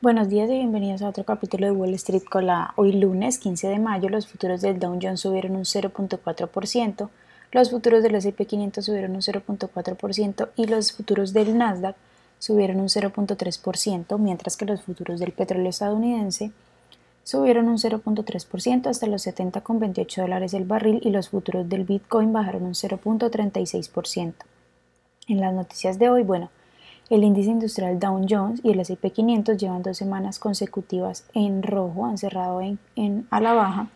Buenos días y bienvenidos a otro capítulo de Wall Street con la hoy lunes 15 de mayo los futuros del Dow Jones subieron un 0.4%, los futuros del S&P 500 subieron un 0.4% y los futuros del Nasdaq subieron un 0.3%, mientras que los futuros del petróleo estadounidense subieron un 0.3% hasta los 70,28 dólares el barril y los futuros del Bitcoin bajaron un 0.36%. En las noticias de hoy, bueno, el índice industrial Dow Jones y el S&P 500 llevan dos semanas consecutivas en rojo, han cerrado en, a la baja.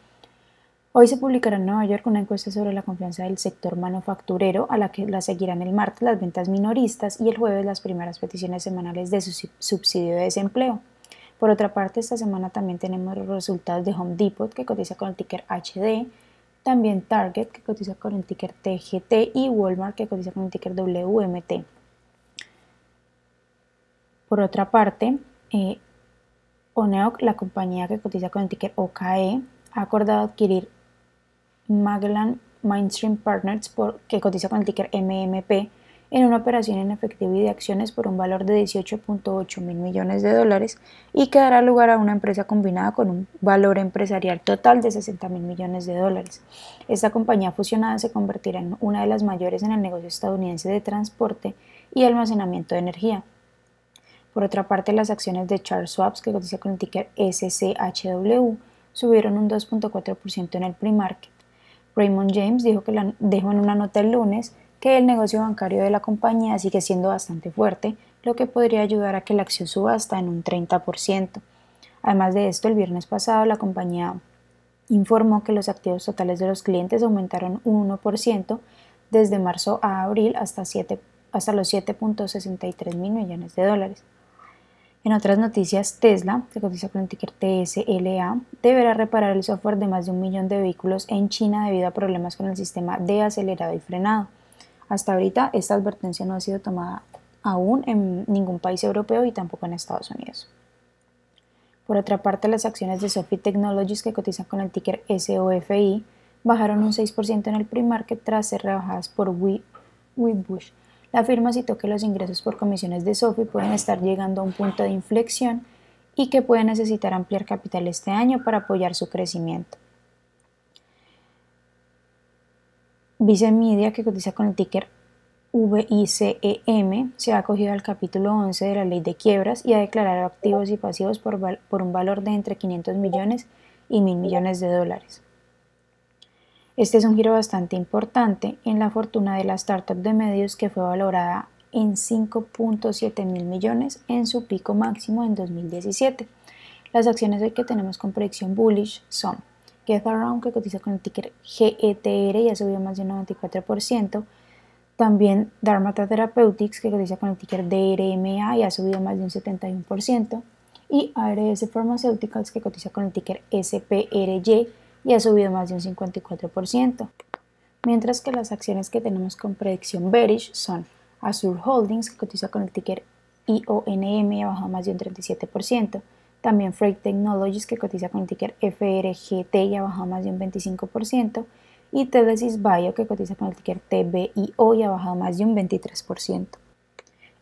Hoy se publicará en Nueva York una encuesta sobre la confianza del sector manufacturero, a la que la seguirán el martes las ventas minoristas y el jueves las primeras peticiones semanales de su subsidio de desempleo. Por otra parte, esta semana también tenemos los resultados de Home Depot, que cotiza con el ticker HD, también Target, que cotiza con el ticker TGT, y Walmart, que cotiza con el ticker WMT. Por otra parte, eh, Oneok, la compañía que cotiza con el ticker OKE, ha acordado adquirir Magellan Mainstream Partners, que cotiza con el ticker MMP, en una operación en efectivo y de acciones por un valor de 18.8 mil millones de dólares y que dará lugar a una empresa combinada con un valor empresarial total de 60 mil millones de dólares. Esta compañía fusionada se convertirá en una de las mayores en el negocio estadounidense de transporte y almacenamiento de energía. Por otra parte, las acciones de Charles Swaps, que cotiza con el ticker SCHW, subieron un 2.4% en el pre-market. Raymond James dijo, que dejó en una nota el lunes que el negocio bancario de la compañía sigue siendo bastante fuerte, lo que podría ayudar a que la acción suba hasta en un 30%. Además de esto, el viernes pasado la compañía informó que los activos totales de los clientes aumentaron un 1% desde marzo a abril hasta, hasta los 7.63 mil millones de dólares. En otras noticias, Tesla, que cotiza con el ticker TSLA, deberá reparar el software de más de un millón de vehículos en China debido a problemas con el sistema de acelerado y frenado. Hasta ahorita, esta advertencia no ha sido tomada aún en ningún país europeo y tampoco en Estados Unidos. Por otra parte, las acciones de Sophie Technologies, que cotizan con el ticker SOFI, bajaron un 6% en el pre-market tras ser rebajadas por Webush la firma citó que los ingresos por comisiones de Sophie pueden estar llegando a un punto de inflexión y que puede necesitar ampliar capital este año para apoyar su crecimiento. Vice Media, que cotiza con el ticker VICEM, se ha acogido al capítulo 11 de la ley de quiebras y ha declarado activos y pasivos por, por un valor de entre 500 millones y 1.000 millones de dólares. Este es un giro bastante importante en la fortuna de la startup de medios que fue valorada en 5.7 mil millones en su pico máximo en 2017. Las acciones hoy que tenemos con predicción bullish son GetAround que cotiza con el ticker GETR y ha subido más de un 94%. También Dharmata Therapeutics que cotiza con el ticker DRMA y ha subido más de un 71%. Y ARS Pharmaceuticals que cotiza con el ticker SPRY y ha subido más de un 54%, mientras que las acciones que tenemos con predicción bearish son Azure Holdings, que cotiza con el ticker IONM y ha bajado más de un 37%, también Freight Technologies, que cotiza con el ticker FRGT y ha bajado más de un 25%, y Telesis Bio, que cotiza con el ticker TBIO y ha bajado más de un 23%.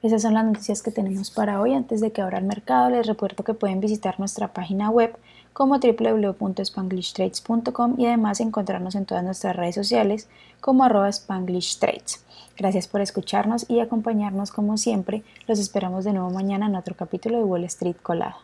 Esas son las noticias que tenemos para hoy. Antes de que abra el mercado, les recuerdo que pueden visitar nuestra página web como www.spanglishtrades.com y además encontrarnos en todas nuestras redes sociales como arroba spanglishtrades. Gracias por escucharnos y acompañarnos como siempre. Los esperamos de nuevo mañana en otro capítulo de Wall Street Colada.